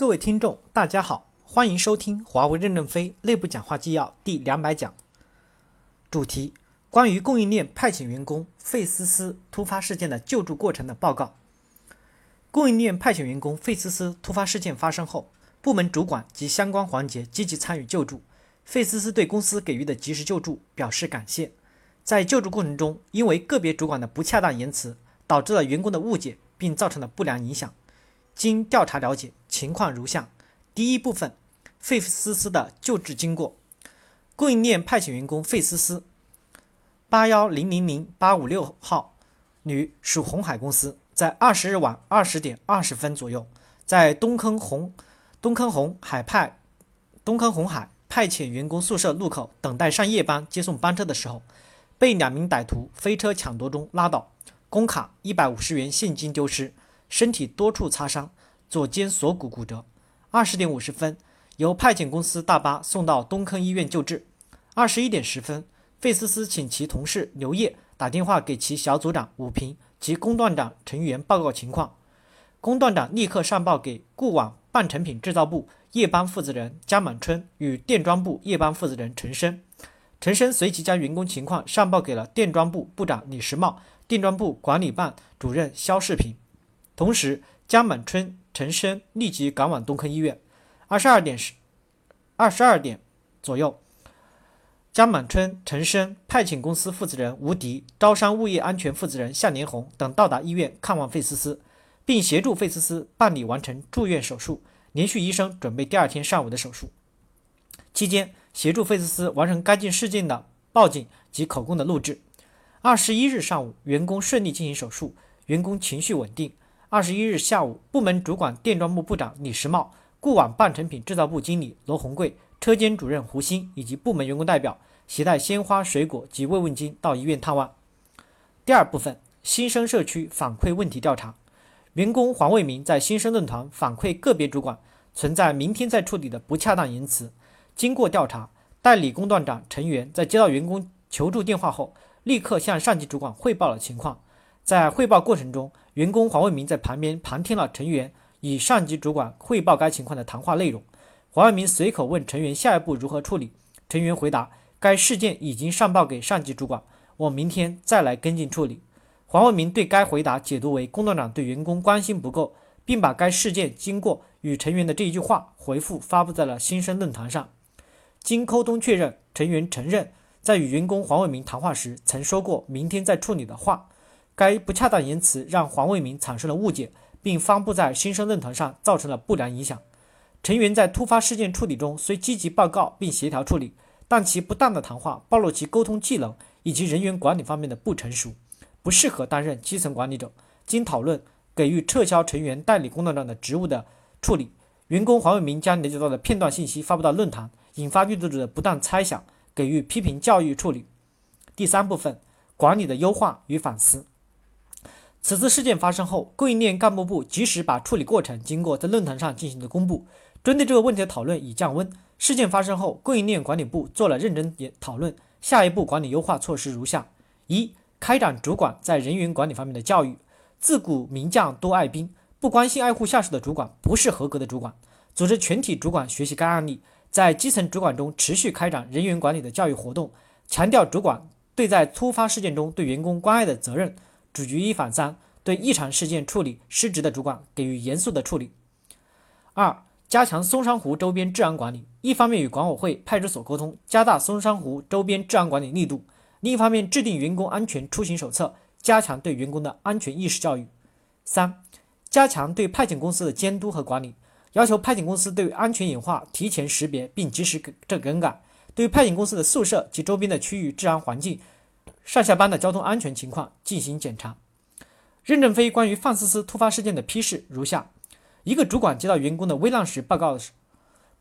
各位听众，大家好，欢迎收听华为任正非内部讲话纪要第两百讲。主题：关于供应链派遣员工费思思突发事件的救助过程的报告。供应链派遣员工费思思突发事件发生后，部门主管及相关环节积极参与救助。费思思对公司给予的及时救助表示感谢。在救助过程中，因为个别主管的不恰当言辞，导致了员工的误解，并造成了不良影响。经调查了解，情况如下：第一部分，费思思的救治经过。供应链派遣员工费思思，八幺零零零八五六号，女，属红海公司，在二十日晚二十点二十分左右，在东坑红东坑红海派东坑红海派遣员工宿舍路口等待上夜班接送班车的时候，被两名歹徒飞车抢夺中拉倒，工卡一百五十元现金丢失。身体多处擦伤，左肩锁骨骨折。二十点五十分，由派遣公司大巴送到东坑医院救治。二十一点十分，费思思请其同事刘烨打电话给其小组长武平及工段长陈元报告情况。工段长立刻上报给固网半成品制造部夜班负责人江满春与电装部夜班负责人陈生。陈生随即将员工情况上报给了电装部部长李时茂、电装部管理办主任肖世平。同时，江满春、陈生立即赶往东坑医院。二十二点十，二十二点左右，江满春、陈生、派遣公司负责人吴迪、招商物业安全负责人向连红等到达医院看望费思思，并协助费思思办理完成住院手术。连续医生准备第二天上午的手术。期间，协助费思思完成该件事件的报警及口供的录制。二十一日上午，员工顺利进行手术，员工情绪稳定。二十一日下午，部门主管电装部部长李时茂、固网半成品制造部经理罗红贵、车间主任胡鑫以及部门员工代表携带鲜花、水果及慰问金到医院探望。第二部分，新生社区反馈问题调查。员工黄卫民在新生论坛反馈个别主管存在明天再处理的不恰当言辞。经过调查，代理工段长陈元在接到员工求助电话后，立刻向上级主管汇报了情况。在汇报过程中，员工黄卫民在旁边旁听了成员与上级主管汇报该情况的谈话内容。黄卫民随口问成员下一步如何处理，成员回答：“该事件已经上报给上级主管，我明天再来跟进处理。”黄卫民对该回答解读为工段长对员工关心不够，并把该事件经过与成员的这一句话回复发布在了新生论坛上。经沟通确认，成员承认在与员工黄卫民谈话时曾说过“明天再处理”的话。该不恰当言辞让黄卫民产生了误解，并发布在新生论坛上，造成了不良影响。陈元在突发事件处理中虽积极报告并协调处理，但其不当的谈话暴露其沟通技能以及人员管理方面的不成熟，不适合担任基层管理者。经讨论，给予撤销陈元代理工作长的职务的处理。员工黄卫民将了解到的片段信息发布到论坛，引发阅读者的不当猜想，给予批评教育处理。第三部分，管理的优化与反思。此次事件发生后，供应链干部部及时把处理过程经过在论坛上进行了公布。针对这个问题的讨论已降温。事件发生后，供应链管理部做了认真讨论，下一步管理优化措施如下：一、开展主管在人员管理方面的教育。自古名将多爱兵，不关心爱护下属的主管不是合格的主管。组织全体主管学习该案例，在基层主管中持续开展人员管理的教育活动，强调主管对在突发事件中对员工关爱的责任。主举一反三，对异常事件处理失职的主管给予严肃的处理。二、加强松山湖周边治安管理，一方面与管委会、派出所沟通，加大松山湖周边治安管理力度；另一方面制定员工安全出行手册，加强对员工的安全意识教育。三、加强对派遣公司的监督和管理，要求派遣公司对安全隐患提前识别并及时更更改，对派遣公司的宿舍及周边的区域治安环境。上下班的交通安全情况进行检查。任正非关于范思思突发事件的批示如下：一个主管接到员工的危难时报告时，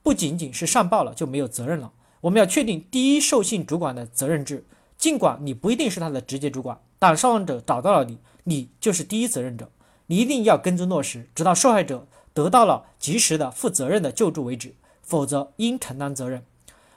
不仅仅是上报了就没有责任了。我们要确定第一受信主管的责任制。尽管你不一定是他的直接主管，但受害者找到了你，你就是第一责任者。你一定要跟踪落实，直到受害者得到了及时的负责任的救助为止，否则应承担责任。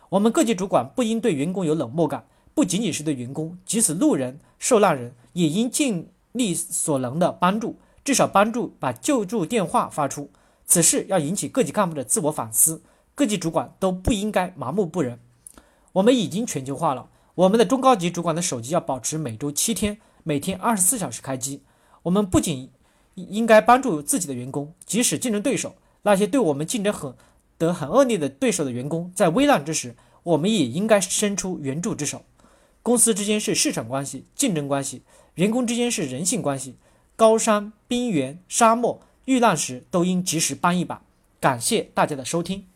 我们各级主管不应对员工有冷漠感。不仅仅是对员工，即使路人、受难人，也应尽力所能的帮助，至少帮助把救助电话发出。此事要引起各级干部的自我反思，各级主管都不应该麻木不仁。我们已经全球化了，我们的中高级主管的手机要保持每周七天，每天二十四小时开机。我们不仅应该帮助自己的员工，即使竞争对手那些对我们竞争很得很恶劣的对手的员工在危难之时，我们也应该伸出援助之手。公司之间是市场关系、竞争关系，员工之间是人性关系。高山、冰原、沙漠遇难时，都应及时帮一把。感谢大家的收听。